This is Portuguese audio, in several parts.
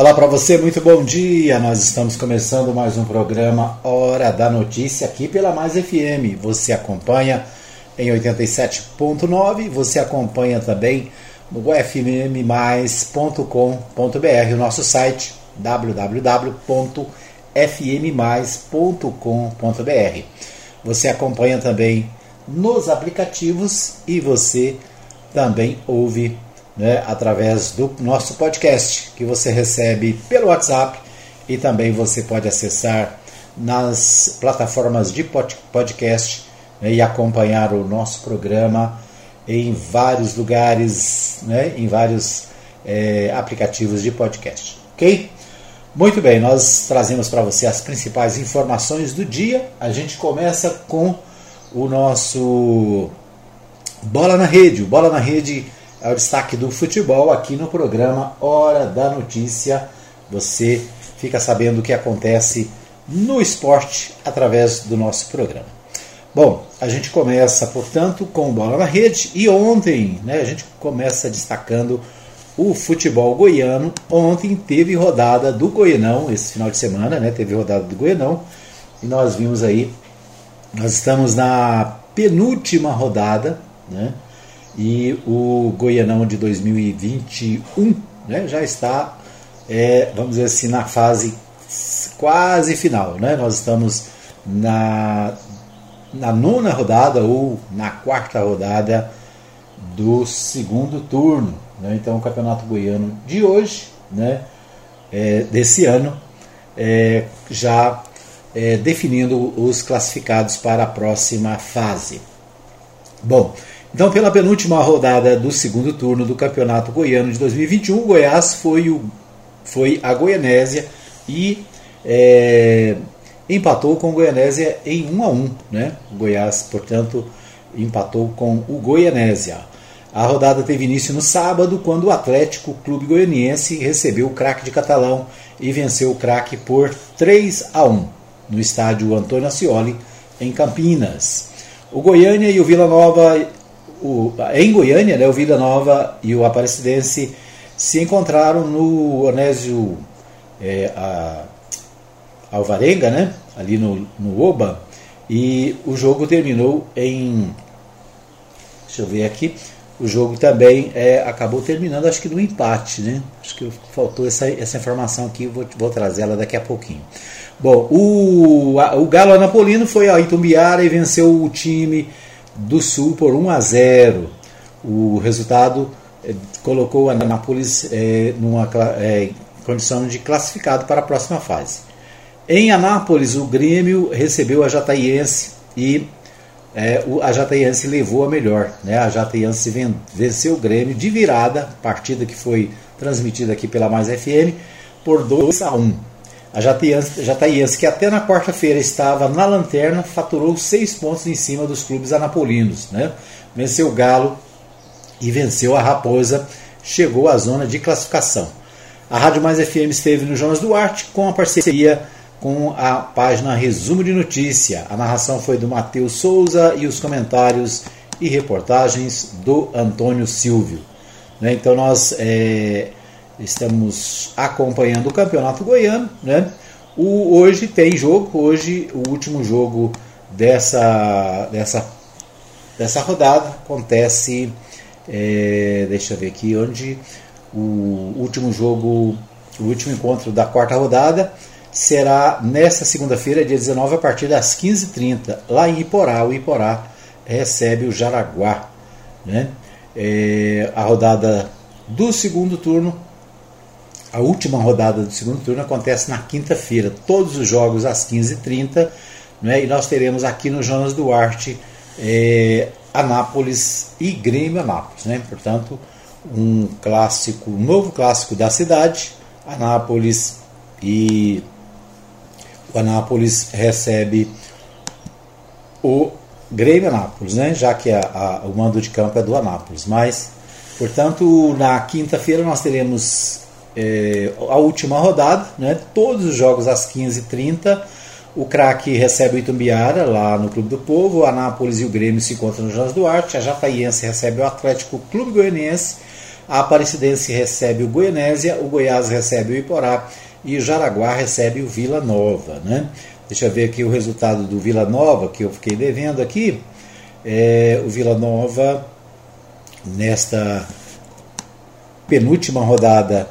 Olá para você, muito bom dia. Nós estamos começando mais um programa Hora da Notícia aqui pela Mais FM. Você acompanha em 87.9, você acompanha também no fmmais.com.br, o nosso site www.fmmais.com.br. Você acompanha também nos aplicativos e você também ouve né, através do nosso podcast, que você recebe pelo WhatsApp e também você pode acessar nas plataformas de podcast né, e acompanhar o nosso programa em vários lugares, né, em vários é, aplicativos de podcast. Ok? Muito bem, nós trazemos para você as principais informações do dia. A gente começa com o nosso Bola na Rede. O Bola na Rede é o destaque do futebol aqui no programa Hora da Notícia. Você fica sabendo o que acontece no esporte através do nosso programa. Bom, a gente começa, portanto, com bola na rede e ontem né, a gente começa destacando o futebol goiano. Ontem teve rodada do Goianão, esse final de semana, né, teve rodada do Goianão e nós vimos aí, nós estamos na penúltima rodada, né? E o Goianão de 2021 né, já está, é, vamos dizer assim, na fase quase final. Né? Nós estamos na, na nona rodada ou na quarta rodada do segundo turno. Né? Então, o Campeonato Goiano de hoje, né, é, desse ano, é, já é, definindo os classificados para a próxima fase. Bom, então, pela penúltima rodada do segundo turno do Campeonato Goiano de 2021, o Goiás foi, o, foi a Goianésia e é, empatou com o Goianésia em 1 a 1 né? O Goiás, portanto, empatou com o Goianésia. A rodada teve início no sábado, quando o Atlético Clube Goianiense recebeu o craque de Catalão e venceu o craque por 3 a 1 no estádio Antônio Ascioli, em Campinas. O Goiânia e o Vila Nova o, em Goiânia, né, o Vila Nova e o Aparecidense se encontraram no Onésio é, a, Alvarenga, né, ali no, no Oba, e o jogo terminou em. Deixa eu ver aqui. O jogo também é, acabou terminando, acho que no empate, né? Acho que faltou essa, essa informação aqui, vou, vou trazer ela daqui a pouquinho. Bom, o, a, o Galo Anapolino foi a Itumbiara e venceu o time do Sul por 1 a 0. O resultado eh, colocou o Anápolis eh, numa eh, condição de classificado para a próxima fase. Em Anápolis, o Grêmio recebeu a Jataiense e a Jataiense levou a melhor. Né? A Jataiense venceu o Grêmio de virada, partida que foi transmitida aqui pela Mais FM, por 2 a 1. A Jataiense, que até na quarta-feira estava na lanterna, faturou seis pontos em cima dos clubes anapolinos. Né? Venceu o Galo e venceu a Raposa, chegou à zona de classificação. A Rádio Mais FM esteve no Jonas Duarte com a parceria com a página Resumo de Notícia. A narração foi do Matheus Souza e os comentários e reportagens do Antônio Silvio. Né? Então nós é, estamos acompanhando o Campeonato Goiano, né? O, hoje tem jogo, hoje o último jogo dessa, dessa, dessa rodada acontece, é, deixa eu ver aqui, onde o último jogo, o último encontro da quarta rodada será nesta segunda-feira, dia 19, a partir das 15h30, lá em Iporá. O Iporá recebe o Jaraguá. Né? É, a rodada do segundo turno a última rodada do segundo turno acontece na quinta-feira, todos os jogos às 15h30, né, e nós teremos aqui no Jonas Duarte é, Anápolis e Grêmio Anápolis. Né, portanto, um clássico, um novo clássico da cidade, Anápolis e o Anápolis recebe o Grêmio Anápolis, né, já que a, a, o mando de campo é do Anápolis. Mas, portanto, na quinta-feira nós teremos é, a última rodada, né? todos os jogos às 15h30. O craque recebe o Itumbiara lá no Clube do Povo, o Anápolis e o Grêmio se encontram no Jonas Duarte, a Jataiense recebe o Atlético Clube Goianiense, A Aparecidense recebe o Goianésia, o Goiás recebe o Iporá e o Jaraguá recebe o Vila Nova. Né? Deixa eu ver aqui o resultado do Vila Nova, que eu fiquei devendo aqui. É, o Vila Nova, nesta penúltima rodada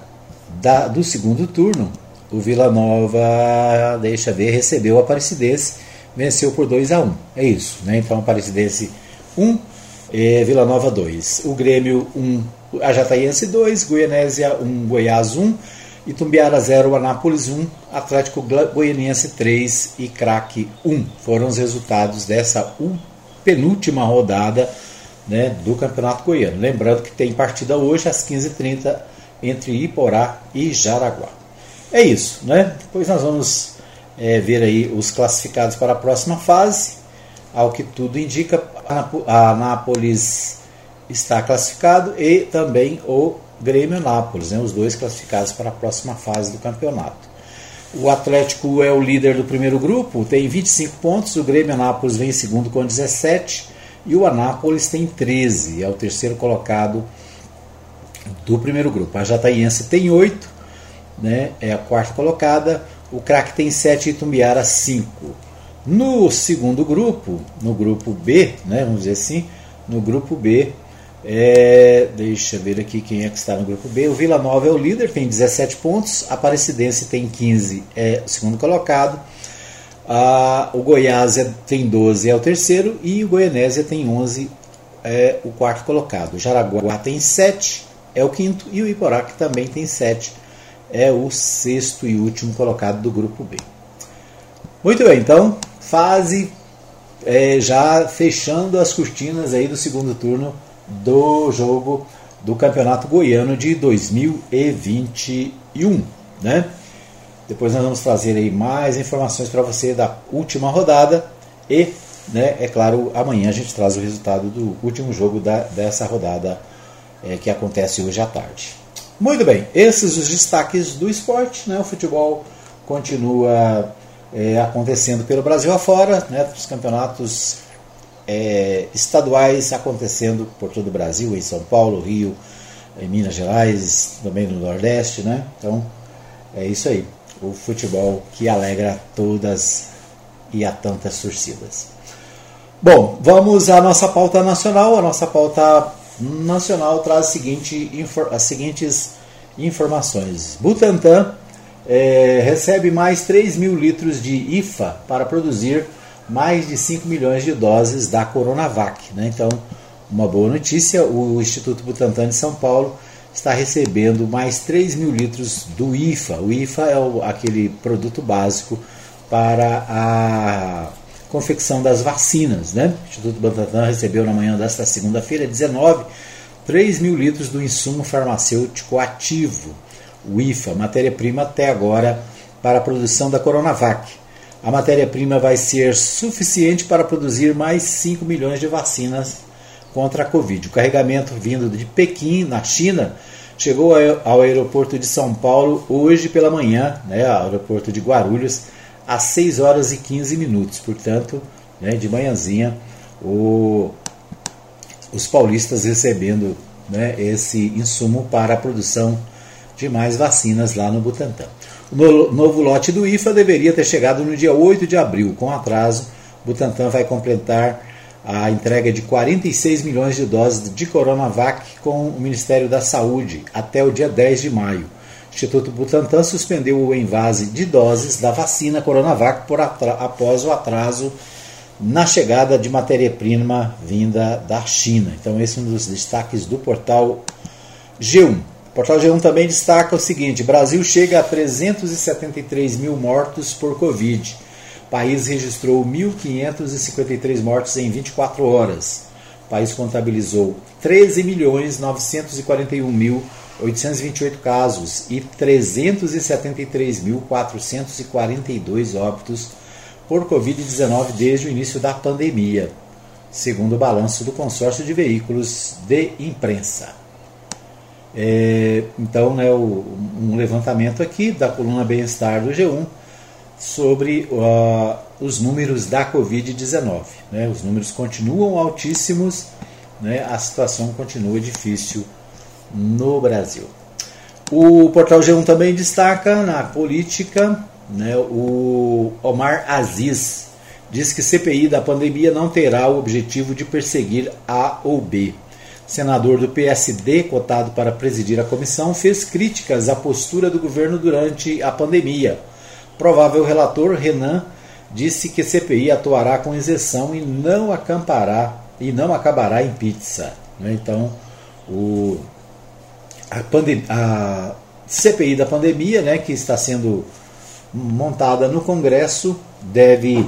da, do segundo turno, o Vila Nova, deixa ver, recebeu o Aparecidense, venceu por 2 a 1 É isso, né? Então, Aparecidense 1, é, Vila Nova 2. O Grêmio 1, a Jataiense 2, Goianésia 1, Goiás 1, Itumbiara 0, Anápolis 1, Atlético Goianiense 3 e Craque 1. Foram os resultados dessa penúltima rodada né, do Campeonato Goiano. Lembrando que tem partida hoje às 15h30 entre Iporá e Jaraguá. É isso, né? Depois nós vamos é, ver aí os classificados para a próxima fase. Ao que tudo indica, a Nápoles está classificado e também o Grêmio Nápoles, né? os dois classificados para a próxima fase do campeonato. O Atlético é o líder do primeiro grupo, tem 25 pontos, o Grêmio Nápoles vem em segundo com 17 e o Anápolis tem 13, é o terceiro colocado do primeiro grupo. A Jataiense tem 8, né, é a quarta colocada. O craque tem 7 e Tumbiara 5. No segundo grupo, no grupo B, né, vamos dizer assim, no grupo B, é, deixa eu ver aqui quem é que está no grupo B. O Vila Nova é o líder, tem 17 pontos. A Aparecidense tem 15, é o segundo colocado. Ah, o Goiás é, tem 12, é o terceiro. E o Goianésia tem 11, é o quarto colocado. O Jaraguá tem 7, é o quinto. E o Iporá, que também tem 7, é o sexto e último colocado do grupo B. Muito bem, então, fase é, já fechando as cortinas aí do segundo turno do jogo do Campeonato Goiano de 2021, né? Depois nós vamos trazer aí mais informações para você da última rodada e, né, é claro, amanhã a gente traz o resultado do último jogo da, dessa rodada é, que acontece hoje à tarde. Muito bem, esses os destaques do esporte. Né? O futebol continua é, acontecendo pelo Brasil afora, né? os campeonatos é, estaduais acontecendo por todo o Brasil, em São Paulo, Rio, em Minas Gerais, também no Nordeste. Né? Então é isso aí, o futebol que alegra todas e a tantas torcidas. Bom, vamos à nossa pauta nacional. A nossa pauta Nacional traz seguinte, as seguintes informações. Butantan é, recebe mais 3 mil litros de IFA para produzir mais de 5 milhões de doses da Coronavac. Né? Então, uma boa notícia: o Instituto Butantan de São Paulo está recebendo mais 3 mil litros do IFA. O IFA é o, aquele produto básico para a confecção das vacinas. Né? O Instituto Butantan recebeu na manhã desta segunda-feira, 19, 3 mil litros do insumo farmacêutico ativo, o IFA, matéria-prima até agora para a produção da Coronavac. A matéria-prima vai ser suficiente para produzir mais 5 milhões de vacinas contra a Covid. O carregamento vindo de Pequim, na China, chegou ao aeroporto de São Paulo hoje pela manhã, né, aeroporto de Guarulhos, às 6 horas e 15 minutos. Portanto, né, de manhãzinha, o, os paulistas recebendo né, esse insumo para a produção de mais vacinas lá no Butantan. O novo lote do IFA deveria ter chegado no dia 8 de abril. Com atraso, Butantan vai completar a entrega de 46 milhões de doses de Coronavac com o Ministério da Saúde até o dia 10 de maio. Instituto Butantan suspendeu o envase de doses da vacina Coronavac por após o atraso na chegada de matéria-prima vinda da China. Então, esse é um dos destaques do portal G1. O portal G1 também destaca o seguinte: Brasil chega a 373 mil mortos por Covid. O país registrou 1.553 mortos em 24 horas. O país contabilizou 13 milhões 941 mil 828 casos e 373.442 óbitos por Covid-19 desde o início da pandemia, segundo o balanço do consórcio de veículos de imprensa. É, então, né, o, um levantamento aqui da coluna Bem-Estar do G1 sobre uh, os números da Covid-19. Né, os números continuam altíssimos, né, a situação continua difícil no Brasil. O portal G1 também destaca na política né, o Omar Aziz diz que CPI da pandemia não terá o objetivo de perseguir A ou B. Senador do PSD, cotado para presidir a comissão, fez críticas à postura do governo durante a pandemia. Provável relator Renan disse que CPI atuará com isenção e não acampará e não acabará em pizza. Né? Então, o a, a CPI da pandemia, né, que está sendo montada no Congresso, deve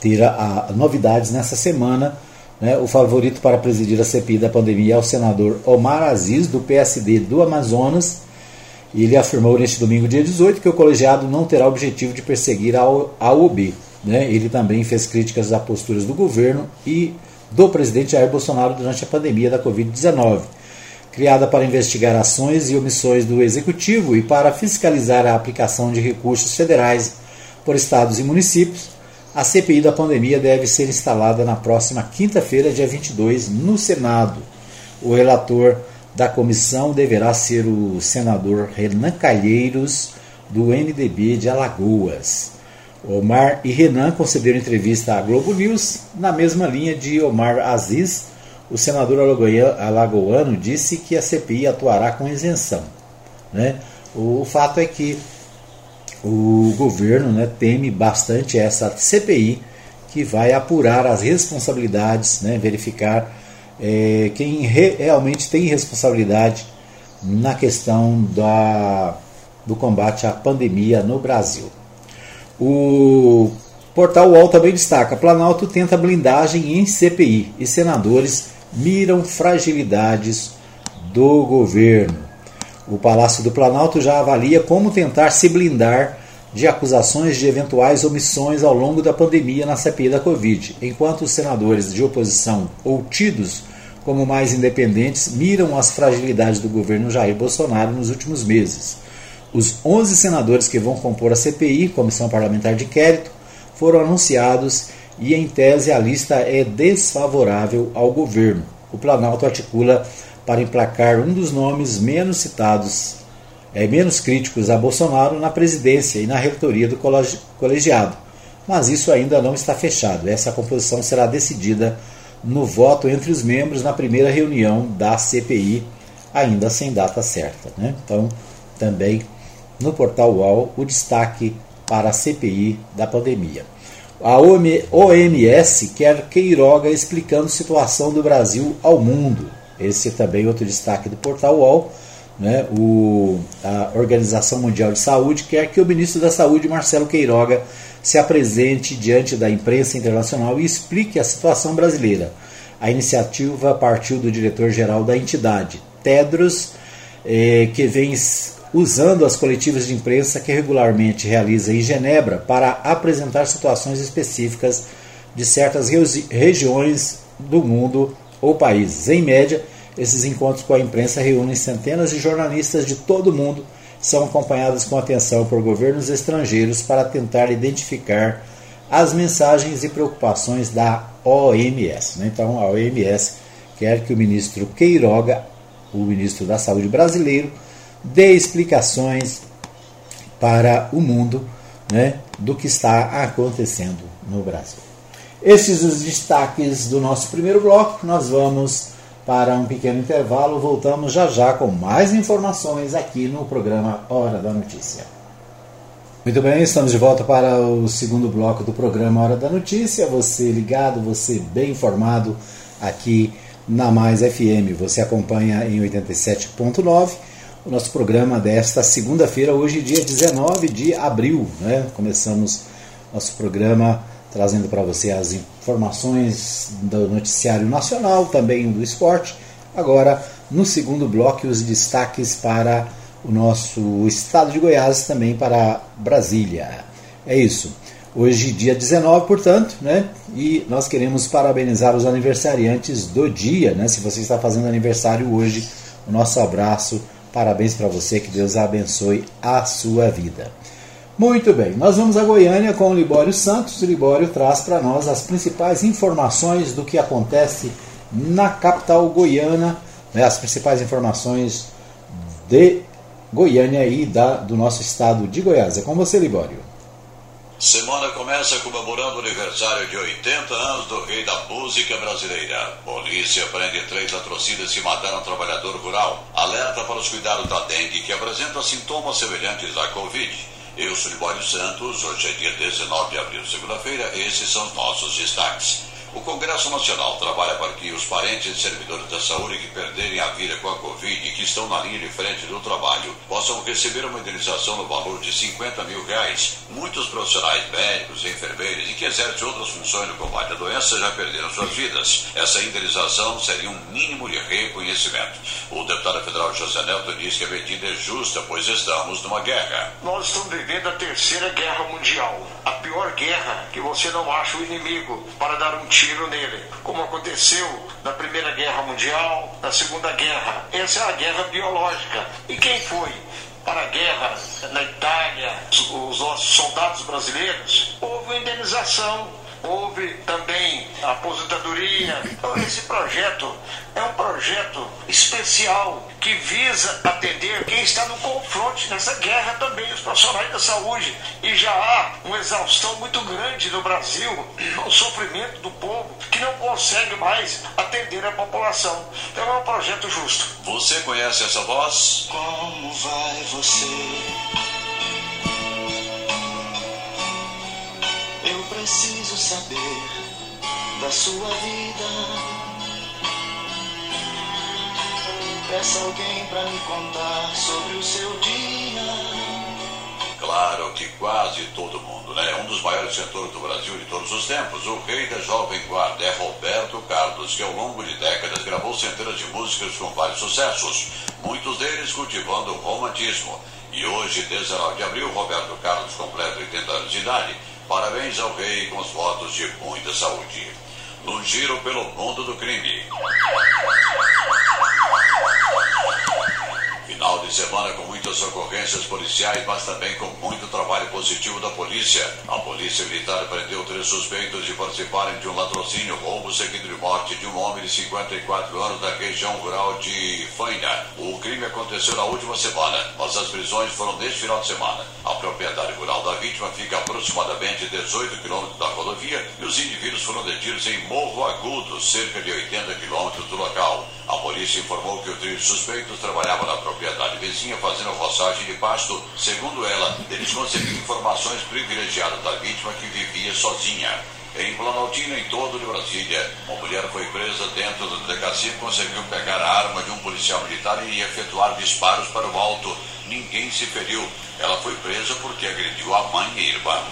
ter a, a novidades nessa semana. Né, o favorito para presidir a CPI da pandemia é o senador Omar Aziz, do PSD do Amazonas. Ele afirmou neste domingo, dia 18, que o colegiado não terá objetivo de perseguir a, a OB. Né? Ele também fez críticas às posturas do governo e do presidente Jair Bolsonaro durante a pandemia da Covid-19 criada para investigar ações e omissões do Executivo e para fiscalizar a aplicação de recursos federais por estados e municípios, a CPI da pandemia deve ser instalada na próxima quinta-feira, dia 22, no Senado. O relator da comissão deverá ser o senador Renan Calheiros, do MDB de Alagoas. Omar e Renan concederam entrevista à Globo News na mesma linha de Omar Aziz, o senador alagoano disse que a CPI atuará com isenção. Né? O fato é que o governo né, teme bastante essa CPI que vai apurar as responsabilidades, né, verificar é, quem re, realmente tem responsabilidade na questão da, do combate à pandemia no Brasil. O portal UOL também destaca: Planalto tenta blindagem em CPI e senadores miram fragilidades do governo. O Palácio do Planalto já avalia como tentar se blindar de acusações de eventuais omissões ao longo da pandemia na CPI da Covid, enquanto os senadores de oposição ou tidos como mais independentes miram as fragilidades do governo Jair Bolsonaro nos últimos meses. Os 11 senadores que vão compor a CPI, Comissão Parlamentar de Inquérito, foram anunciados e, em tese, a lista é desfavorável ao governo. O Planalto articula para emplacar um dos nomes menos citados, é, menos críticos a Bolsonaro na presidência e na reitoria do colegiado. Mas isso ainda não está fechado. Essa composição será decidida no voto entre os membros na primeira reunião da CPI, ainda sem data certa. Né? Então, também no portal UOL, o destaque para a CPI da pandemia. A OMS quer Queiroga explicando situação do Brasil ao mundo. Esse é também outro destaque do portal UOL. Né? O, a Organização Mundial de Saúde quer que o ministro da Saúde, Marcelo Queiroga, se apresente diante da imprensa internacional e explique a situação brasileira. A iniciativa partiu do diretor-geral da entidade, Tedros, eh, que vem usando as coletivas de imprensa que regularmente realiza em Genebra para apresentar situações específicas de certas regiões do mundo ou países. Em média, esses encontros com a imprensa reúnem centenas de jornalistas de todo o mundo, são acompanhados com atenção por governos estrangeiros para tentar identificar as mensagens e preocupações da OMS. Né? Então, a OMS quer que o ministro Queiroga, o ministro da Saúde brasileiro, dê explicações para o mundo né, do que está acontecendo no Brasil. Esses os destaques do nosso primeiro bloco. Nós vamos para um pequeno intervalo. Voltamos já já com mais informações aqui no programa Hora da Notícia. Muito bem, estamos de volta para o segundo bloco do programa Hora da Notícia. Você ligado, você bem informado aqui na Mais FM. Você acompanha em 87.9 o nosso programa desta segunda-feira, hoje, dia 19 de abril. Né? Começamos nosso programa trazendo para você as informações do noticiário nacional, também do esporte. Agora, no segundo bloco, os destaques para o nosso estado de Goiás, também para Brasília. É isso. Hoje, dia 19, portanto, né? E nós queremos parabenizar os aniversariantes do dia, né? Se você está fazendo aniversário hoje, o nosso abraço Parabéns para você, que Deus abençoe a sua vida. Muito bem, nós vamos a Goiânia com o Libório Santos. O Libório traz para nós as principais informações do que acontece na capital goiana né, as principais informações de Goiânia e da, do nosso estado de Goiás. É com você, Libório. Semana começa comemorando o aniversário de 80 anos do rei da música brasileira. Polícia prende três latrocidas que mataram trabalhador rural. Alerta para os cuidados da dengue, que apresenta sintomas semelhantes à Covid. Eu sou Libório Santos, hoje é dia 19 de abril, segunda-feira, esses são os nossos destaques. O Congresso Nacional trabalha para que os parentes de servidores da saúde que perderem a vida com a Covid e que estão na linha de frente do trabalho possam receber uma indenização no valor de 50 mil reais. Muitos profissionais médicos, enfermeiros e que exercem outras funções no combate à doença já perderam suas vidas. Essa indenização seria um mínimo de reconhecimento. O deputado federal José Neto diz que a medida é justa, pois estamos numa guerra. Nós estamos vivendo a terceira guerra mundial. A pior guerra que você não acha o inimigo para dar um tiro nele, como aconteceu na Primeira Guerra Mundial, na Segunda Guerra. Essa é a guerra biológica. E quem foi? para a guerra na Itália, os nossos soldados brasileiros, houve indenização houve também a aposentadoria. Então, esse projeto é um projeto especial que visa atender quem está no confronto nessa guerra também, os profissionais da saúde. E já há uma exaustão muito grande no Brasil, o sofrimento do povo que não consegue mais atender a população. Então é um projeto justo. Você conhece essa voz? Como vai você? preciso saber da sua vida. Peça alguém para me contar sobre o seu dia. Claro que quase todo mundo, né? Um dos maiores cantores do Brasil de todos os tempos, o rei da jovem guarda é Roberto Carlos, que ao longo de décadas gravou centenas de músicas com vários sucessos, muitos deles cultivando o romantismo. E hoje, 19 de abril, Roberto Carlos completa 80 anos de idade Parabéns ao rei com os votos de muita saúde. No giro pelo mundo do crime. Final de semana com muitas ocorrências policiais, mas também com muito trabalho positivo da polícia. A polícia militar prendeu três suspeitos de participarem de um latrocínio, roubo seguido de morte de um homem de 54 anos da região rural de Faina. O crime aconteceu na última semana, mas as prisões foram neste final de semana. A propriedade rural da vítima fica aproximadamente 18 quilômetros da rodovia e os indivíduos foram detidos em Morro Agudo, cerca de 80 quilômetros do local. A polícia informou que o trio de suspeitos trabalhava na propriedade vizinha fazendo roçagem de pasto. Segundo ela, eles conseguiram informações privilegiadas da vítima que vivia sozinha. Em Planaltina, em todo de Brasília, uma mulher foi presa dentro da delegacia e conseguiu pegar a arma de um policial militar e efetuar disparos para o alto. Ninguém se feriu. Ela foi presa porque agrediu a mãe e irmã.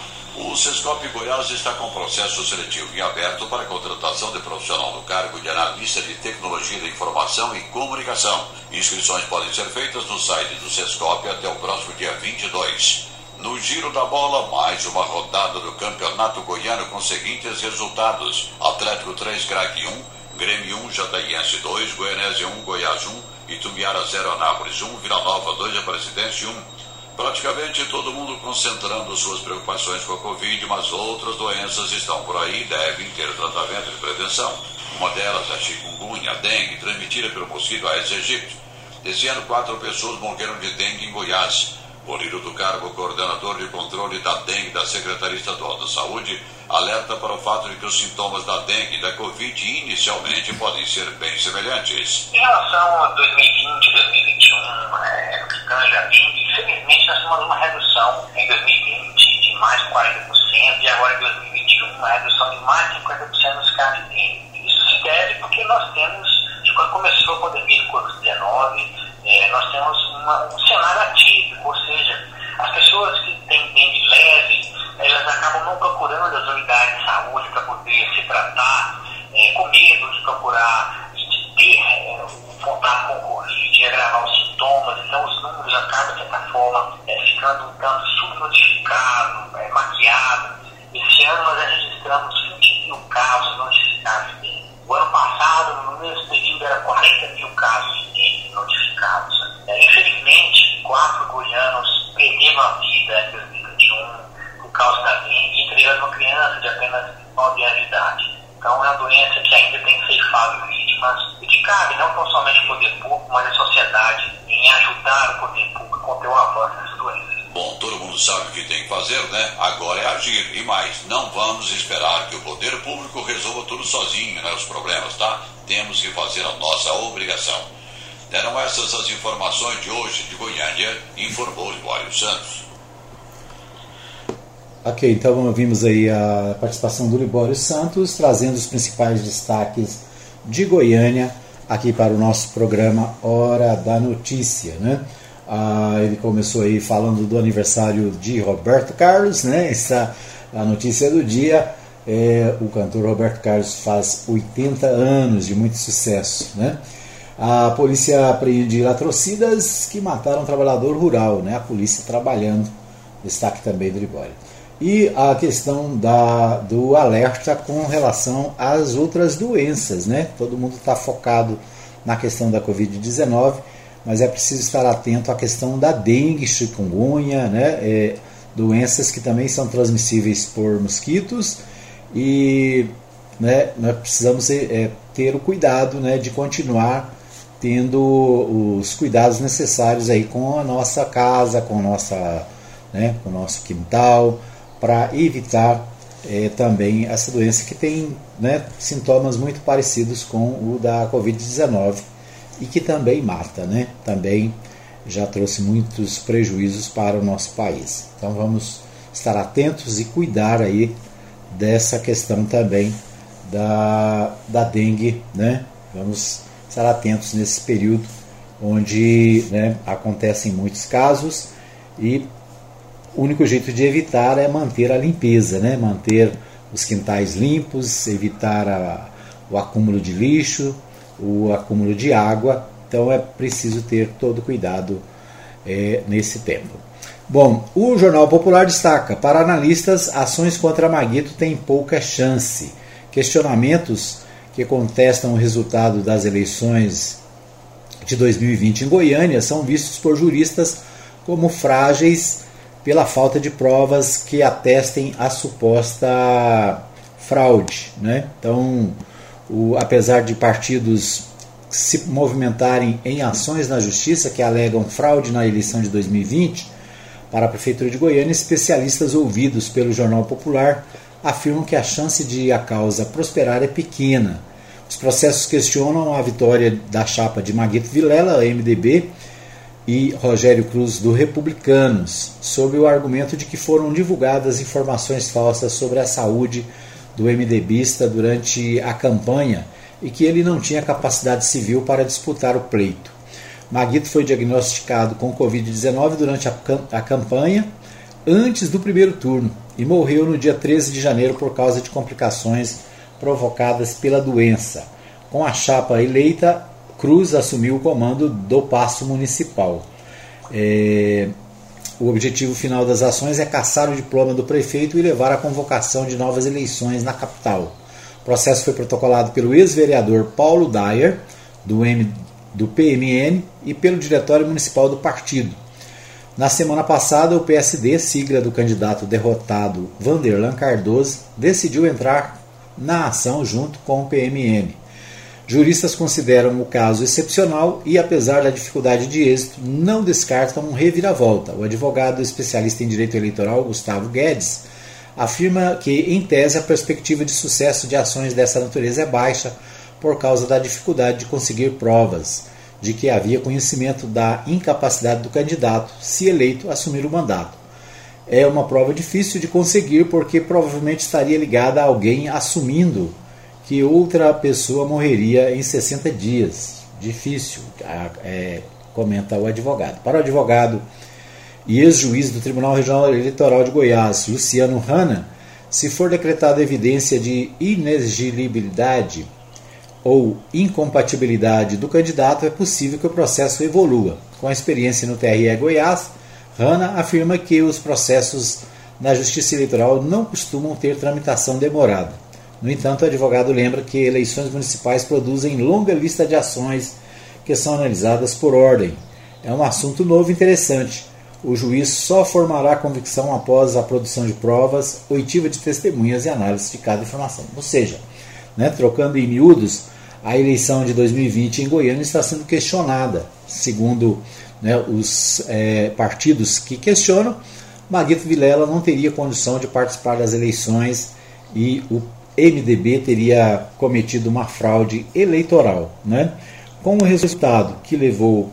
O Sescop Goiás está com processo seletivo em aberto para a contratação de profissional no cargo de analista de tecnologia da informação e comunicação. Inscrições podem ser feitas no site do Sescop até o próximo dia 22. No giro da bola, mais uma rodada do Campeonato Goiano com seguintes resultados: Atlético 3, Craque 1, Grêmio 1, Jataiense 2, Goianésia 1, Goiás 1, Itumbiara 0, Anápolis 1, Vila Nova 2, Aparecidense 1. Praticamente todo mundo concentrando suas preocupações com a Covid, mas outras doenças estão por aí e devem ter tratamento de prevenção. Uma delas, a chikungunya, a dengue, transmitida pelo mosquito Aedes aegypti. Esse ano, quatro pessoas morreram de dengue em Goiás. Bonito do cargo coordenador de controle da dengue da Secretaria Estadual da Saúde alerta para o fato de que os sintomas da dengue e da Covid inicialmente podem ser bem semelhantes. Em relação a 2020 2021, é, no que tange infelizmente nós temos uma redução em 2020 de mais de 40% e agora em 2021 uma redução de mais de 50% nos casos de dengue. Isso se deve porque nós temos, de quando começou a pandemia do Covid-19, é, nós temos uma, um cenário atípico, ou seja, as pessoas que têm dengue leve, elas acabam não procurando as unidades de saúde para poder se tratar, é, com medo de procurar e de ter é, um contato com o Covid, de agravar os sintomas, então os números acabam, de certa forma, é, ficando um tanto subnotificados, é, maquiados. Esse ano nós registramos 20 mil casos notificados. O ano passado, no mesmo período, era 40 mil casos notificados. É, infelizmente, quatro goianos perderam a vida em 2021 por causa da dengue, entre elas uma criança de apenas 9 anos de idade. Então é uma doença que ainda tem ceifado vítimas. E que cabe não somente o poder público, mas a sociedade em ajudar o poder público a conter o avanço dessa doença. Bom, todo mundo sabe o que tem que fazer, né? Agora é agir. E mais, não vamos esperar que o poder público resolva tudo sozinho, né? Os problemas, tá? Temos que fazer a nossa obrigação. Eram essas as informações de hoje de Goiânia, informou Libório Santos. Ok, então vimos aí a participação do Libório Santos, trazendo os principais destaques de Goiânia aqui para o nosso programa Hora da Notícia, né? Ah, ele começou aí falando do aniversário de Roberto Carlos, né? Essa a notícia do dia. É, o cantor Roberto Carlos faz 80 anos de muito sucesso, né? A polícia apreende latrocidas que mataram um trabalhador rural, né? A polícia trabalhando, destaque também do Libório. E a questão da, do alerta com relação às outras doenças, né? Todo mundo está focado na questão da Covid-19, mas é preciso estar atento à questão da dengue, chikungunya, né? É, doenças que também são transmissíveis por mosquitos e né, nós precisamos é, ter o cuidado né, de continuar tendo os cuidados necessários aí com a nossa casa, com, nossa, né, com o nosso quintal, para evitar é, também essa doença que tem né, sintomas muito parecidos com o da Covid-19 e que também mata, né? Também já trouxe muitos prejuízos para o nosso país. Então vamos estar atentos e cuidar aí dessa questão também da, da dengue, né? Vamos estar atentos nesse período onde né, acontecem muitos casos e o único jeito de evitar é manter a limpeza, né? manter os quintais limpos, evitar a, o acúmulo de lixo, o acúmulo de água. Então é preciso ter todo cuidado é, nesse tempo. Bom, o Jornal Popular destaca: para analistas, ações contra Maguito têm pouca chance. Questionamentos que contestam o resultado das eleições de 2020 em Goiânia são vistos por juristas como frágeis pela falta de provas que atestem a suposta fraude. Né? Então, o, apesar de partidos se movimentarem em ações na justiça que alegam fraude na eleição de 2020, para a Prefeitura de Goiânia, especialistas ouvidos pelo Jornal Popular afirmam que a chance de a causa prosperar é pequena. Os processos questionam a vitória da chapa de Maguito Vilela, MDB, e Rogério Cruz, do Republicanos, sob o argumento de que foram divulgadas informações falsas sobre a saúde do MDBista durante a campanha e que ele não tinha capacidade civil para disputar o pleito. Maguito foi diagnosticado com Covid-19 durante a, campanha, antes do primeiro turno, e morreu no dia 13 de janeiro por causa de complicações provocadas pela doença. Com a chapa eleita, Cruz assumiu o comando do Paço Municipal. É, o objetivo final das ações é caçar o diploma do prefeito e levar à convocação de novas eleições na capital. O processo foi protocolado pelo ex-vereador Paulo Dyer, do, M, do PMN, e pelo Diretório Municipal do Partido. Na semana passada, o PSD, sigla do candidato derrotado Vanderlan Cardoso, decidiu entrar na ação junto com o PMN. Juristas consideram o caso excepcional e, apesar da dificuldade de êxito, não descartam um reviravolta. O advogado especialista em direito eleitoral, Gustavo Guedes, afirma que, em tese, a perspectiva de sucesso de ações dessa natureza é baixa por causa da dificuldade de conseguir provas de que havia conhecimento da incapacidade do candidato, se eleito, assumir o mandato. É uma prova difícil de conseguir porque provavelmente estaria ligada a alguém assumindo que outra pessoa morreria em 60 dias. Difícil, é, comenta o advogado. Para o advogado e ex-juiz do Tribunal Regional Eleitoral de Goiás, Luciano Hanna, se for decretada evidência de inelegibilidade ou incompatibilidade do candidato, é possível que o processo evolua. Com a experiência no TRE Goiás, Hanna afirma que os processos na Justiça Eleitoral não costumam ter tramitação demorada. No entanto, o advogado lembra que eleições municipais produzem longa lista de ações que são analisadas por ordem. É um assunto novo e interessante. O juiz só formará convicção após a produção de provas, oitiva de testemunhas e análise de cada informação. Ou seja, né, trocando em miúdos, a eleição de 2020 em Goiânia está sendo questionada, segundo né, os é, partidos que questionam. Maguito Vilela não teria condição de participar das eleições e o MDB teria cometido uma fraude eleitoral. Né? Com o resultado que levou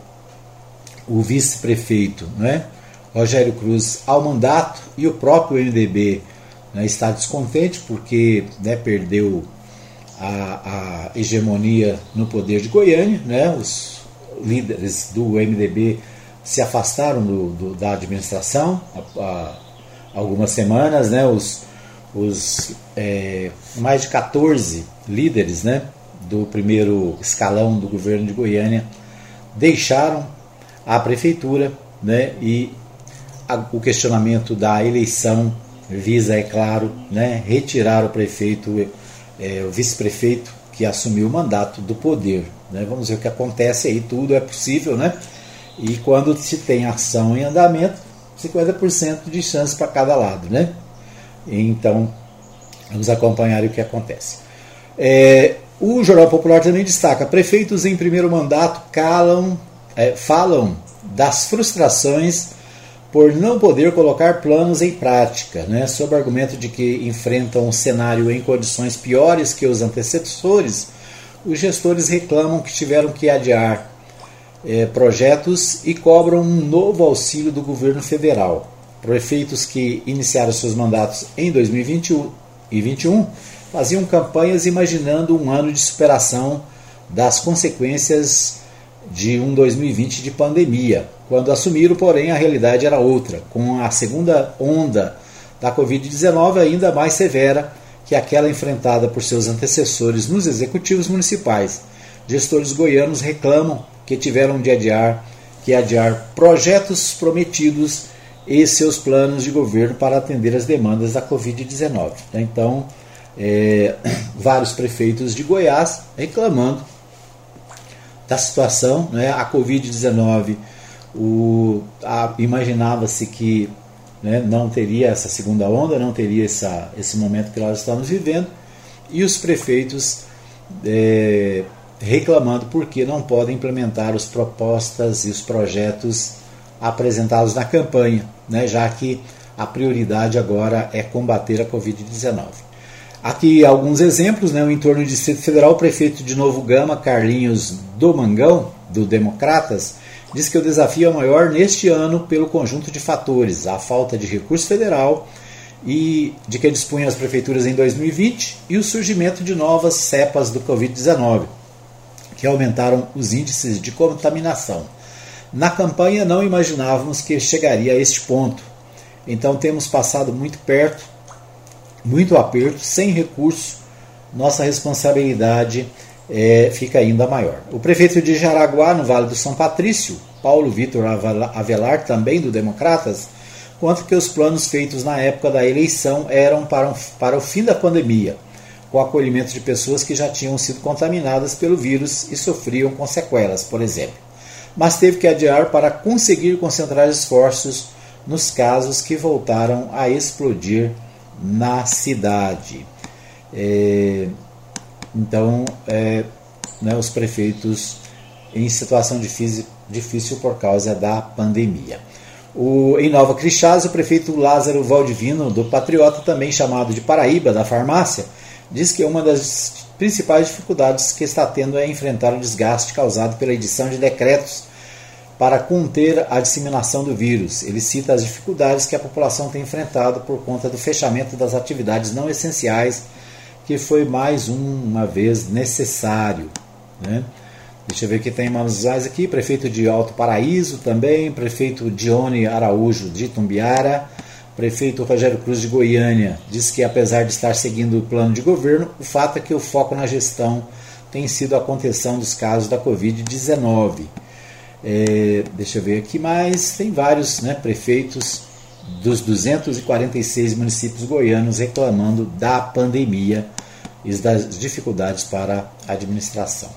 o vice-prefeito né, Rogério Cruz ao mandato e o próprio MDB né, está descontente porque né, perdeu a, a, hegemonia no poder de Goiânia, né, os líderes do MDB se afastaram do, do, da administração há, algumas semanas, né, os, os é, mais de 14 líderes né, do primeiro escalão do governo de Goiânia deixaram a prefeitura né, e a, o questionamento da eleição visa, é claro, né, retirar o prefeito, é, o vice-prefeito que assumiu o mandato do poder. Né? Vamos ver o que acontece aí, tudo é possível, né? E quando se tem ação em andamento, 50% de chance para cada lado, né? Então, vamos acompanhar o que acontece. É, o Jornal Popular também destaca: prefeitos em primeiro mandato calam, é, falam das frustrações por não poder colocar planos em prática, né, sob o argumento de que enfrentam um cenário em condições piores que os antecessores, os gestores reclamam que tiveram que adiar é, projetos e cobram um novo auxílio do governo federal. Prefeitos que iniciaram seus mandatos em 2021 e 2021 faziam campanhas imaginando um ano de superação das consequências de um 2020 de pandemia. Quando assumiram, porém, a realidade era outra, com a segunda onda da Covid-19 ainda mais severa que aquela enfrentada por seus antecessores nos executivos municipais. Gestores goianos reclamam que tiveram de adiar, que adiar projetos prometidos e seus planos de governo para atender as demandas da Covid-19. Então, é, vários prefeitos de Goiás reclamando da situação, né? a Covid-19 imaginava-se que né, não teria essa segunda onda, não teria essa, esse momento que nós estamos vivendo, e os prefeitos é, reclamando porque não podem implementar as propostas e os projetos apresentados na campanha, né, já que a prioridade agora é combater a Covid-19. Aqui alguns exemplos, né, o entorno do Distrito Federal, o prefeito de Novo Gama, Carlinhos do Mangão, do Democratas, diz que o desafio é maior neste ano pelo conjunto de fatores, a falta de recurso federal e de que dispunham as prefeituras em 2020 e o surgimento de novas cepas do Covid-19, que aumentaram os índices de contaminação. Na campanha não imaginávamos que chegaria a este ponto, então temos passado muito perto, muito aperto, sem recurso, nossa responsabilidade é, fica ainda maior. O prefeito de Jaraguá, no Vale do São Patrício, Paulo Vitor Avelar, também do Democratas, conta que os planos feitos na época da eleição eram para, um, para o fim da pandemia, com acolhimento de pessoas que já tinham sido contaminadas pelo vírus e sofriam com sequelas, por exemplo. Mas teve que adiar para conseguir concentrar esforços nos casos que voltaram a explodir na cidade. É, então, é, né, os prefeitos em situação difícil, difícil por causa da pandemia. O, em Nova Crixás, o prefeito Lázaro Valdivino, do Patriota, também chamado de Paraíba, da farmácia, diz que uma das principais dificuldades que está tendo é enfrentar o desgaste causado pela edição de decretos para conter a disseminação do vírus. Ele cita as dificuldades que a população tem enfrentado por conta do fechamento das atividades não essenciais que foi mais uma vez necessário. Né? Deixa eu ver que tem mais aqui, prefeito de Alto Paraíso também, prefeito Dione Araújo de Tumbiara, prefeito Rogério Cruz de Goiânia, diz que apesar de estar seguindo o plano de governo, o fato é que o foco na gestão tem sido a contenção dos casos da Covid-19. É, deixa eu ver aqui mais, tem vários né, prefeitos dos 246 municípios goianos reclamando da pandemia e das dificuldades para a administração.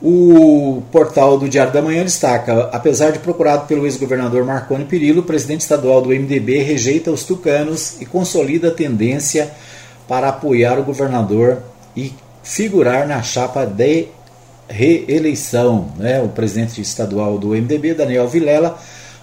O portal do Diário da Manhã destaca: apesar de procurado pelo ex-governador Marconi Perillo, o presidente estadual do MDB rejeita os tucanos e consolida a tendência para apoiar o governador e figurar na chapa de reeleição. Né? O presidente estadual do MDB, Daniel Vilela,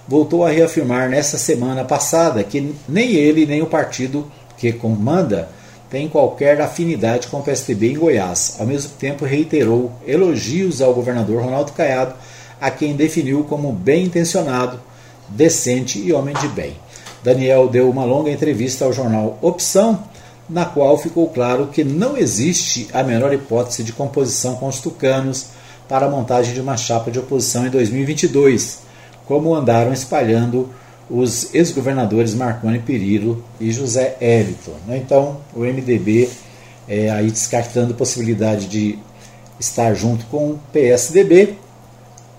voltou a reafirmar nessa semana passada que nem ele nem o partido que comanda tem qualquer afinidade com o PSDB em Goiás. Ao mesmo tempo, reiterou elogios ao governador Ronaldo Caiado, a quem definiu como bem intencionado, decente e homem de bem. Daniel deu uma longa entrevista ao jornal Opção, na qual ficou claro que não existe a menor hipótese de composição com os tucanos para a montagem de uma chapa de oposição em 2022, como andaram espalhando os ex-governadores Marconi Perillo e José Hélito. Né? Então, o MDB é, aí descartando a possibilidade de estar junto com o PSDB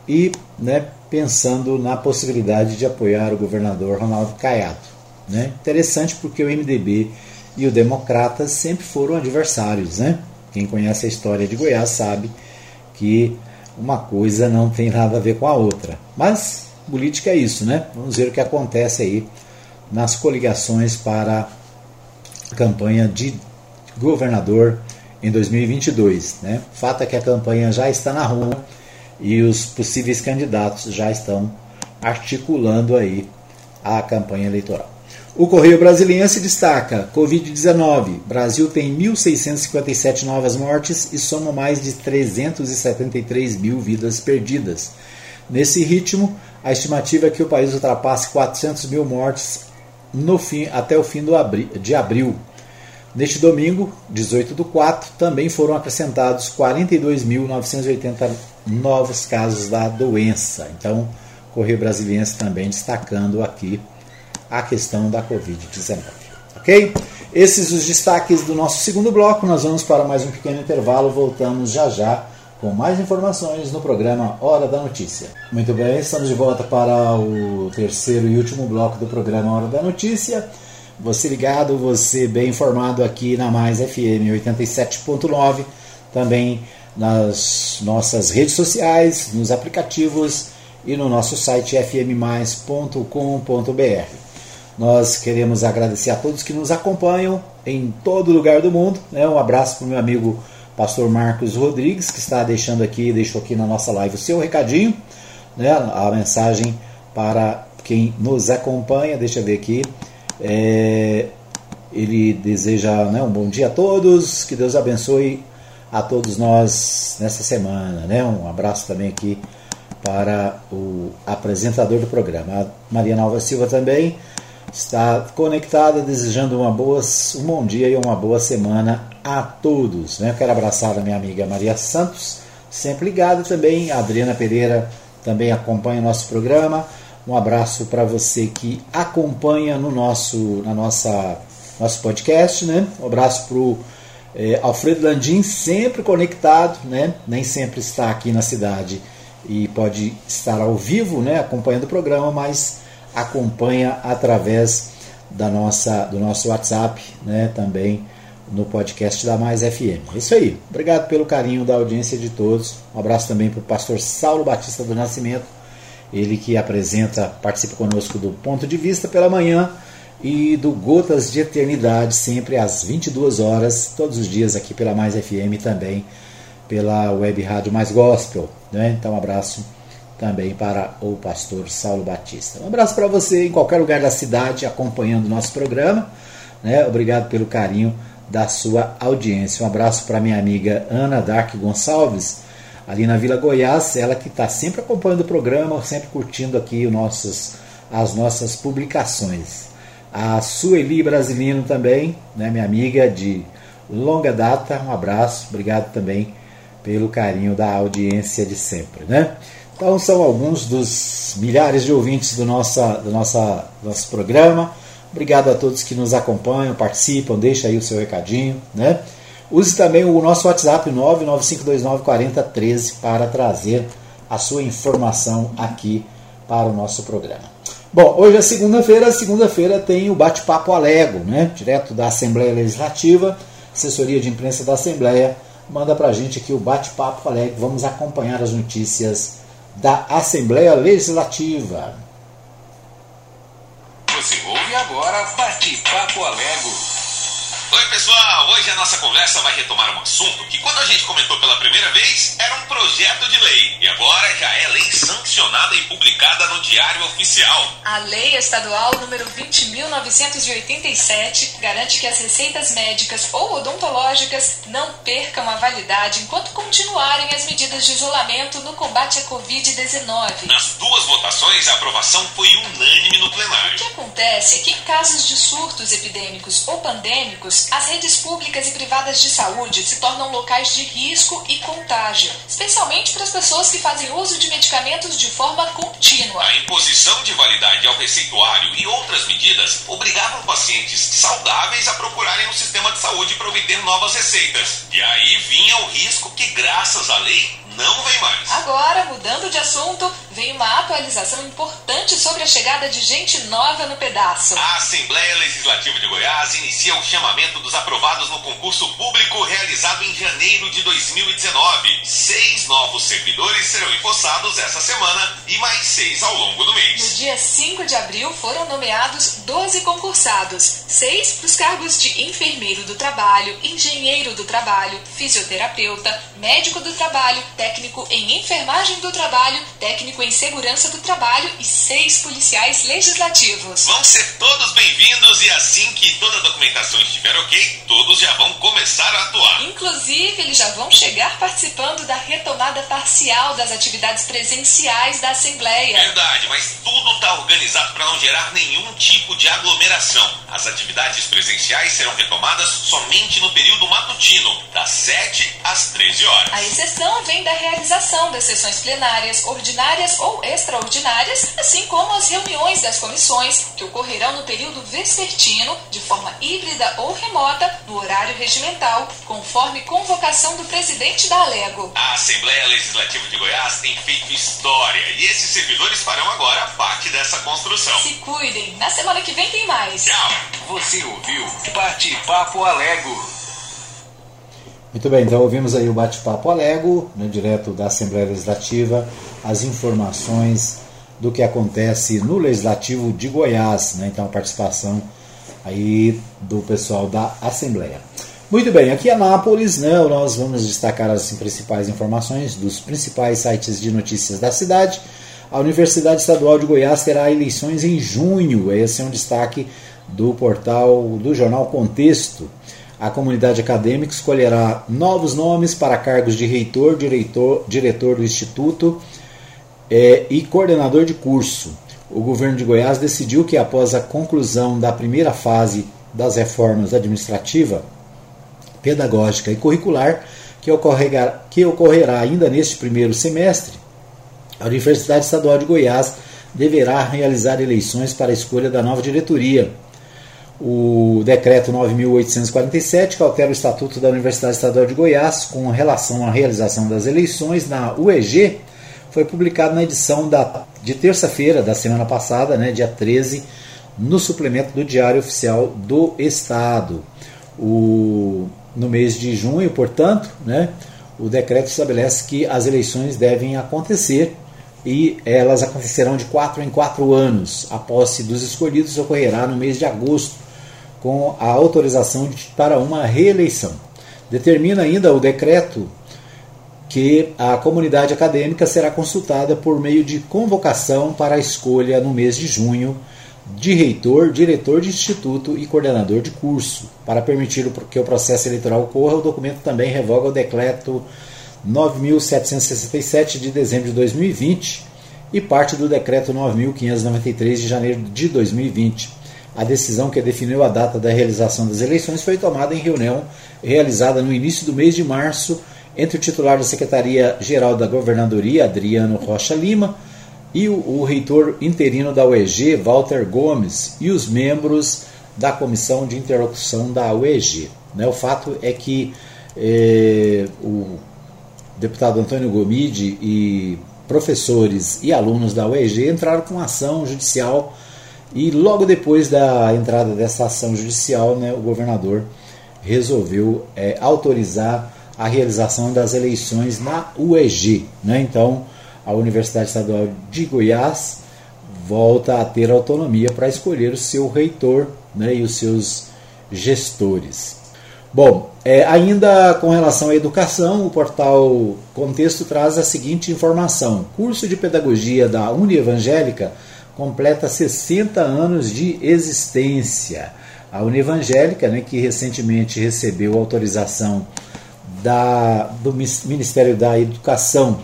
e né, pensando na possibilidade de apoiar o governador Ronaldo Caiado. Né? Interessante porque o MDB e o Democratas sempre foram adversários. Né? Quem conhece a história de Goiás sabe que uma coisa não tem nada a ver com a outra. Mas política é isso, né? Vamos ver o que acontece aí nas coligações para a campanha de governador em 2022. Né? Fato é que a campanha já está na rua e os possíveis candidatos já estão articulando aí a campanha eleitoral. O Correio Brasiliense destaca: Covid-19. Brasil tem 1.657 novas mortes e soma mais de 373 mil vidas perdidas. Nesse ritmo, a estimativa é que o país ultrapasse 400 mil mortes no fim, até o fim de abril. Neste domingo, 18 do 4, também foram acrescentados 42.980 novos casos da doença. Então, Correio Brasiliense também destacando aqui a questão da Covid-19. Ok? Esses os destaques do nosso segundo bloco. Nós vamos para mais um pequeno intervalo. Voltamos já já com mais informações no programa Hora da Notícia. Muito bem, estamos de volta para o terceiro e último bloco do programa Hora da Notícia. Você ligado, você bem informado aqui na Mais FM 87.9, também nas nossas redes sociais, nos aplicativos e no nosso site fmmais.com.br. Nós queremos agradecer a todos que nos acompanham em todo lugar do mundo. Né? Um abraço para o meu amigo pastor Marcos Rodrigues, que está deixando aqui, deixou aqui na nossa live o seu recadinho, né, a mensagem para quem nos acompanha, deixa eu ver aqui. É, ele deseja né, um bom dia a todos, que Deus abençoe a todos nós nessa semana. Né? Um abraço também aqui para o apresentador do programa, a Maria Nova Silva também está conectada, desejando uma boa, um bom dia e uma boa semana a todos. Né? Quero abraçar a minha amiga Maria Santos, sempre ligado também. A Adriana Pereira também acompanha o nosso programa. Um abraço para você que acompanha no nosso, na nossa, nosso podcast. Né? Um abraço para o eh, Alfredo Landim, sempre conectado, né? nem sempre está aqui na cidade e pode estar ao vivo né? acompanhando o programa, mas acompanha através da nossa, do nosso WhatsApp né? também no podcast da Mais FM. É isso aí. Obrigado pelo carinho da audiência de todos. Um abraço também para o pastor Saulo Batista do Nascimento, ele que apresenta, participa conosco do Ponto de Vista pela manhã e do Gotas de Eternidade, sempre às 22 horas, todos os dias aqui pela Mais FM também pela Web Rádio Mais Gospel. Né? Então, um abraço também para o pastor Saulo Batista. Um abraço para você em qualquer lugar da cidade acompanhando o nosso programa. Né? Obrigado pelo carinho da sua audiência. Um abraço para minha amiga Ana Dark Gonçalves, ali na Vila Goiás, ela que está sempre acompanhando o programa, sempre curtindo aqui os nossos, as nossas publicações. A Sueli Brasilino também, né, minha amiga de longa data, um abraço, obrigado também pelo carinho da audiência de sempre. Né? Então são alguns dos milhares de ouvintes do, nossa, do nossa, nosso programa. Obrigado a todos que nos acompanham, participam, deixa aí o seu recadinho, né? Use também o nosso WhatsApp 995294013 para trazer a sua informação aqui para o nosso programa. Bom, hoje é segunda-feira, segunda-feira tem o bate-papo Alego, né? Direto da Assembleia Legislativa, assessoria de imprensa da Assembleia, manda para a gente aqui o bate-papo Alego. Vamos acompanhar as notícias da Assembleia Legislativa. Agora Bate-Papo Alego. Oi, pessoal! Hoje a nossa conversa vai retomar um assunto que, quando a gente comentou pela primeira vez, era um projeto de lei. E agora já é lei sancionada e publicada no Diário Oficial. A Lei Estadual número 20.987 garante que as receitas médicas ou odontológicas não percam a validade enquanto continuarem as medidas de isolamento no combate à Covid-19. Nas duas votações, a aprovação foi unânime no plenário. O que acontece é que em casos de surtos epidêmicos ou pandêmicos, as redes públicas e privadas de saúde se tornam locais de risco e contágio, especialmente para as pessoas que fazem uso de medicamentos de forma contínua. A imposição de validade ao receituário e outras medidas obrigavam pacientes saudáveis a procurarem o sistema de saúde para obter novas receitas. E aí vinha o risco que, graças à lei, não vem mais. Agora, mudando de assunto, vem uma atualização importante sobre a chegada de gente nova no pedaço. A Assembleia Legislativa de Goiás inicia o chamamento dos aprovados no concurso público realizado em janeiro de 2019. Seis novos servidores serão empossados essa semana e mais seis ao longo do mês. No dia 5 de abril foram nomeados 12 concursados, seis para os cargos de enfermeiro do trabalho, engenheiro do trabalho, fisioterapeuta, médico do trabalho, técnico em enfermagem do trabalho, técnico em segurança do trabalho e seis policiais legislativos. Vão ser todos bem-vindos e assim que toda a documentação estiver ok, todos já vão começar a atuar. Inclusive, eles já vão chegar participando da retomada parcial das atividades presenciais da Assembleia. Verdade, mas tudo está organizado para não gerar nenhum tipo de aglomeração. As atividades presenciais serão retomadas somente no período matutino, das 7 às 13 horas. A exceção vem da realização das sessões plenárias, ordinárias ou extraordinárias, assim como as reuniões das comissões, que ocorrerão no período vespertino, de forma híbrida ou remota, no horário regimental, conforme convocação do presidente da Alego. A Assembleia Legislativa de Goiás tem feito história e esses servidores farão agora parte dessa construção. Se cuidem, na semana que vem tem mais. Tchau! Você ouviu Bate-Papo Alego. Muito bem, então ouvimos aí o bate-papo Alego, né, direto da Assembleia Legislativa, as informações do que acontece no Legislativo de Goiás, né, então a participação aí do pessoal da Assembleia. Muito bem, aqui em Anápolis, né, nós vamos destacar as principais informações dos principais sites de notícias da cidade. A Universidade Estadual de Goiás terá eleições em junho, esse é um destaque do portal do jornal Contexto. A comunidade acadêmica escolherá novos nomes para cargos de reitor, diretor, diretor do Instituto é, e coordenador de curso. O governo de Goiás decidiu que, após a conclusão da primeira fase das reformas administrativa, pedagógica e curricular, que ocorrerá, que ocorrerá ainda neste primeiro semestre, a Universidade Estadual de Goiás deverá realizar eleições para a escolha da nova diretoria o decreto 9.847, que altera o Estatuto da Universidade Estadual de Goiás com relação à realização das eleições na UEG, foi publicado na edição da, de terça-feira da semana passada, né, dia 13, no suplemento do Diário Oficial do Estado. O, no mês de junho, portanto, né, o decreto estabelece que as eleições devem acontecer e elas acontecerão de quatro em quatro anos. A posse dos escolhidos ocorrerá no mês de agosto, com a autorização de, para uma reeleição. Determina ainda o decreto que a comunidade acadêmica será consultada por meio de convocação para a escolha no mês de junho de reitor, diretor de instituto e coordenador de curso. Para permitir que o processo eleitoral ocorra, o documento também revoga o decreto 9.767 de dezembro de 2020 e parte do decreto 9.593 de janeiro de 2020. A decisão que definiu a data da realização das eleições foi tomada em reunião realizada no início do mês de março entre o titular da Secretaria-Geral da Governadoria, Adriano Rocha Lima, e o, o, reitor interino da UEG, Walter Gomes, e os membros da Comissão de Interlocução da UEG. Né, o fato é que eh, o deputado Antônio Gomide e professores e alunos da UEG entraram com ação judicial e logo depois da entrada dessa ação judicial, né, o governador resolveu é, autorizar a realização das eleições na UEG. Né? Então, a Universidade Estadual de Goiás volta a ter autonomia para escolher o seu reitor né, e os seus gestores. Bom, é, ainda com relação à educação, o portal Contexto traz a seguinte informação: curso de pedagogia da Unievangélica completa 60 anos de existência. A Univangélica, né, que recentemente recebeu autorização da, do Ministério da Educação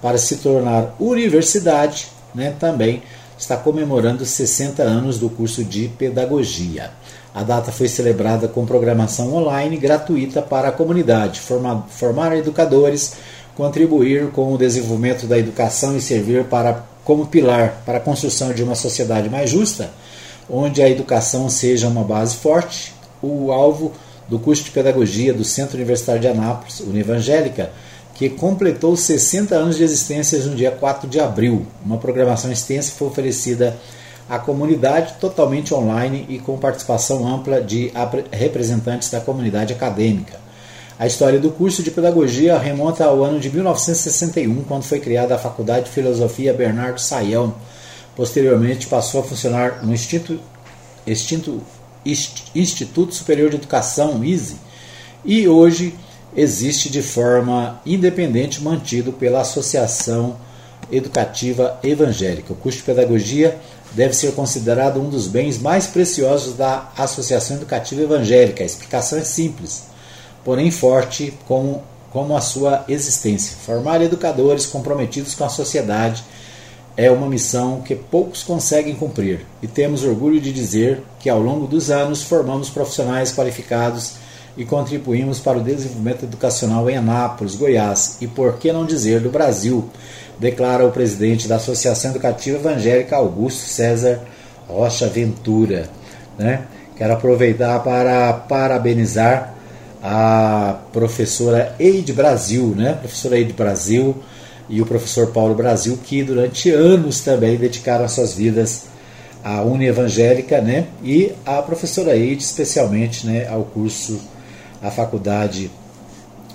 para se tornar universidade, né, também está comemorando 60 anos do curso de pedagogia. A data foi celebrada com programação online gratuita para a comunidade, formar, formar educadores, contribuir com o desenvolvimento da educação e servir para como pilar para a construção de uma sociedade mais justa, onde a educação seja uma base forte, o alvo do curso de pedagogia do Centro Universitário de Anápolis, Univangélica, que completou 60 anos de existência no dia 4 de abril. Uma programação extensa foi oferecida à comunidade totalmente online e com participação ampla de representantes da comunidade acadêmica. A história do curso de pedagogia remonta ao ano de 1961, quando foi criada a Faculdade de Filosofia Bernardo Saião. Posteriormente passou a funcionar no Instituto, Instituto, Instituto Superior de Educação, ISE, e hoje existe de forma independente, mantido pela Associação Educativa Evangélica. O curso de pedagogia deve ser considerado um dos bens mais preciosos da Associação Educativa Evangélica. A explicação é simples porém forte como, como a sua existência. Formar educadores comprometidos com a sociedade é uma missão que poucos conseguem cumprir e temos orgulho de dizer que ao longo dos anos formamos profissionais qualificados e contribuímos para o desenvolvimento educacional em Anápolis, Goiás e, por que não dizer, do Brasil, declara o presidente da Associação Educativa Evangélica Augusto César Rocha Ventura. Né? Quero aproveitar para parabenizar a professora Eide Brasil, né? Professora Eide Brasil e o professor Paulo Brasil, que durante anos também dedicaram as suas vidas à Uni Evangélica, né? E a professora Eide, especialmente, né, ao curso, à faculdade,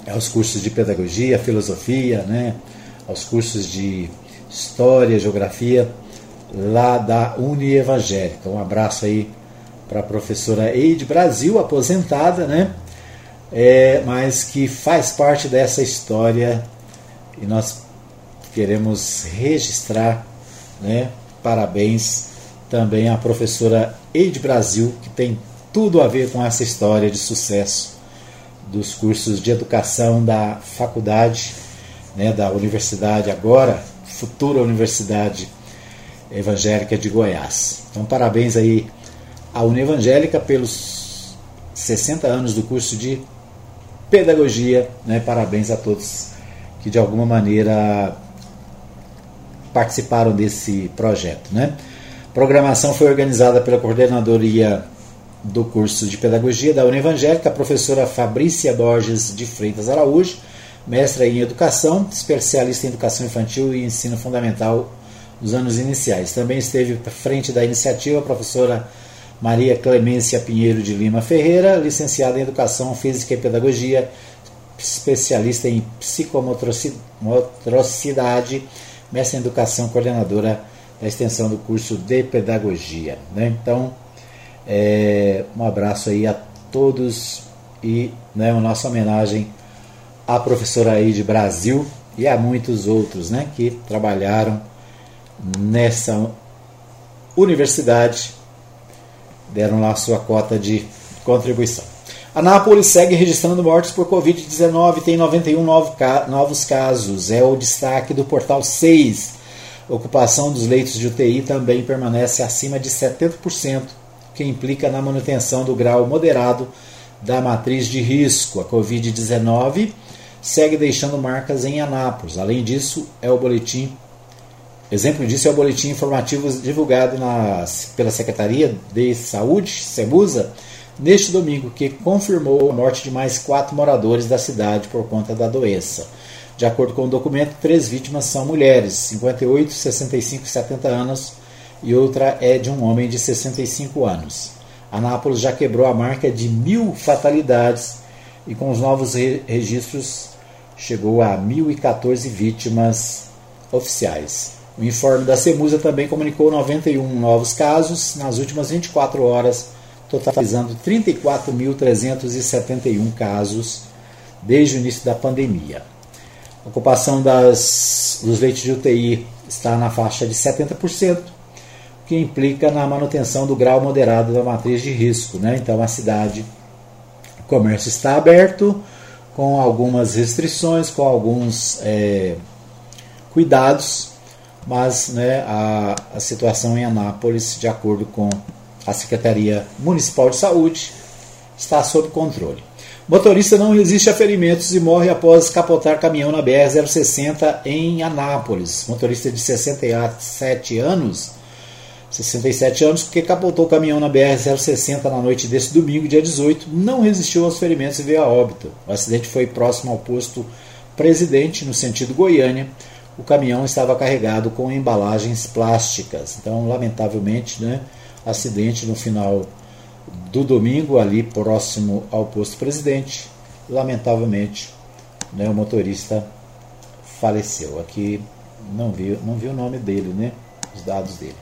aos cursos de pedagogia, filosofia, né? Aos cursos de história, geografia, lá da Uni Evangélica. Um abraço aí para a professora Eide Brasil, aposentada, né? é, mas que faz parte dessa história e nós queremos registrar, né? Parabéns também à professora Eide Brasil, que tem tudo a ver com essa história de sucesso dos cursos de educação da faculdade, né, da universidade agora, futura Universidade Evangélica de Goiás. Então, parabéns aí à Univangélica pelos 60 anos do curso de pedagogia. Né? Parabéns a todos que de alguma maneira participaram desse projeto. Né? A programação foi organizada pela coordenadoria do curso de pedagogia da Univangélica, a professora Fabrícia Borges de Freitas Araújo, mestra em educação, especialista em educação infantil e ensino fundamental nos anos iniciais. Também esteve à frente da iniciativa a professora Maria Clemência Pinheiro de Lima Ferreira, licenciada em Educação Física e Pedagogia, especialista em psicomotricidade, mestre em Educação, coordenadora da extensão do curso de Pedagogia. Né? Então, é, um abraço aí a todos e né, uma nossa homenagem à professora aí de Brasil e a muitos outros né, que trabalharam nessa universidade deram lá sua cota de contribuição. A segue registrando mortes por Covid-19, tem 91 novos casos, é o destaque do portal 6. A ocupação dos leitos de UTI também permanece acima de 70%, que implica na manutenção do grau moderado da matriz de risco. A Covid-19 segue deixando marcas em Anápolis. Além disso, é o boletim Exemplo disso é o boletim informativo divulgado na, pela Secretaria de Saúde, SEMUSA, neste domingo, que confirmou a morte de mais quatro moradores da cidade por conta da doença. De acordo com o documento, três vítimas são mulheres, 58, 65 e 70 anos, e outra é de um homem de 65 anos. Anápolis já quebrou a marca de mil fatalidades e com os novos registros chegou a 1.014 vítimas oficiais. O informe da CEMUSA também comunicou 91 novos casos nas últimas 24 horas, totalizando 34.371 casos desde o início da pandemia. A ocupação das, dos leitos de UTI está na faixa de 70%, o que implica na manutenção do grau moderado da matriz de risco. Né? Então, a cidade, o comércio está aberto, com algumas restrições, com alguns é, cuidados, mas né, a, a situação em Anápolis, de acordo com a Secretaria Municipal de Saúde, está sob controle. Motorista não resiste a ferimentos e morre após capotar caminhão na BR-060 em Anápolis. Motorista de 67 anos, 67 anos, que capotou o caminhão na BR-060 na noite desse domingo, dia 18, não resistiu aos ferimentos e veio a óbito. O acidente foi próximo ao posto Presidente, no sentido Goiânia. O caminhão estava carregado com embalagens plásticas. Então, lamentavelmente, né, acidente no final do domingo, ali próximo ao posto presidente. Lamentavelmente, né, o motorista faleceu. Aqui não viu, não viu o nome dele, né? Os dados dele.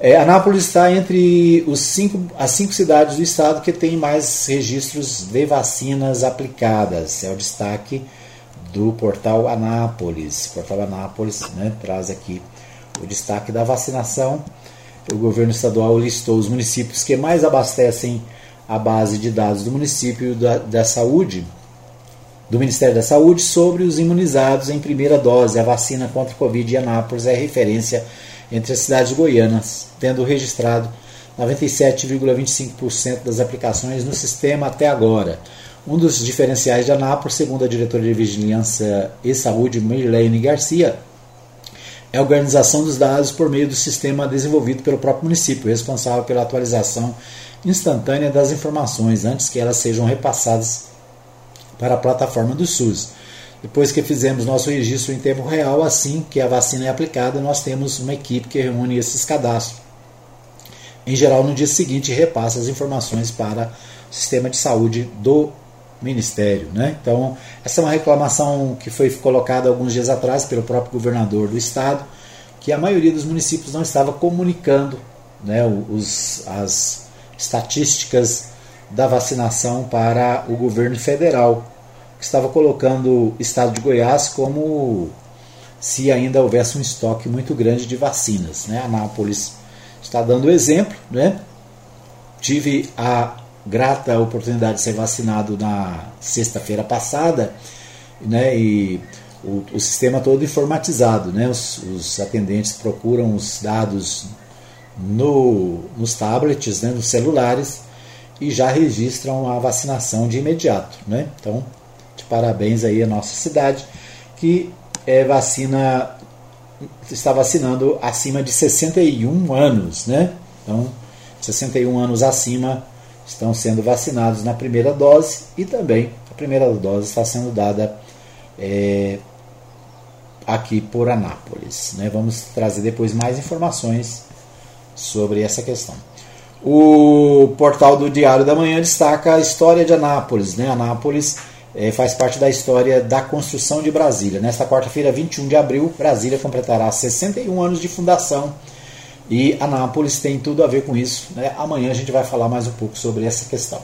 É, Anápolis está entre os cinco, as cinco cidades do estado que tem mais registros de vacinas aplicadas. É o destaque do portal Anápolis. O portal Anápolis né, traz aqui o destaque da vacinação o governo estadual listou os municípios que mais abastecem a base de dados do município da, da saúde, do Ministério da Saúde, sobre os imunizados em primeira dose. A vacina contra o Covid em Anápolis é referência entre as cidades goianas, tendo registrado 97,25% das aplicações no sistema até agora. Um dos diferenciais de Anápolis, segundo a diretora de Vigilância e Saúde, Mirlene Garcia, é a organização dos dados por meio do sistema desenvolvido pelo próprio município, responsável pela atualização instantânea das informações antes que elas sejam repassadas para a plataforma do SUS. Depois que fizemos nosso registro em tempo real, assim que a vacina é aplicada, nós temos uma equipe que reúne esses cadastros. Em geral, no dia seguinte, repassa as informações para o sistema de saúde do ministério. Né? Então, essa é uma reclamação que foi colocada alguns dias atrás pelo próprio governador do estado, que a maioria dos municípios não estava comunicando né, os, as estatísticas da vacinação para o governo federal, que estava colocando o estado de Goiás como se ainda houvesse um estoque muito grande de vacinas. Né? Anápolis está dando exemplo. Né? Tive a grata oportunidade de ser vacinado na sexta-feira passada, né, e o, o, sistema todo informatizado, né, os, os, atendentes procuram os dados no, nos tablets, né, nos celulares, e já registram a vacinação de imediato. Né? Então, de parabéns aí à nossa cidade, que é, vacina está vacinando acima de 61 anos, né? Então, 61 anos acima estão sendo vacinados na primeira dose e também a primeira dose está sendo dada é, aqui por Anápolis. Né? Vamos trazer depois mais informações sobre essa questão. O portal do Diário da Manhã destaca a história de Anápolis. Né? Anápolis é, faz parte da história da construção de Brasília. Nesta quarta-feira, 21 de abril, Brasília completará 61 anos de fundação e Anápolis tem tudo a ver com isso. Né? Amanhã a gente vai falar mais um pouco sobre essa questão.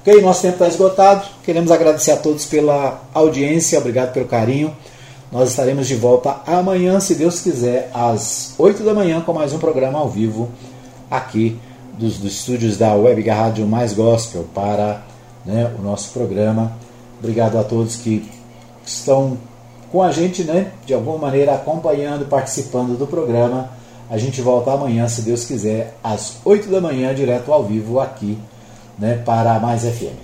Ok, nosso tempo está esgotado. Queremos agradecer a todos pela audiência, obrigado pelo carinho. Nós estaremos de volta amanhã, se Deus quiser, às 8 da manhã, com mais um programa ao vivo aqui dos, dos estúdios da Web Rádio Mais Gospel para né, o nosso programa. Obrigado a todos que estão com a gente, né, de alguma maneira acompanhando, participando do programa. A gente volta amanhã, se Deus quiser, às 8 da manhã, direto ao vivo aqui, né, para Mais FM.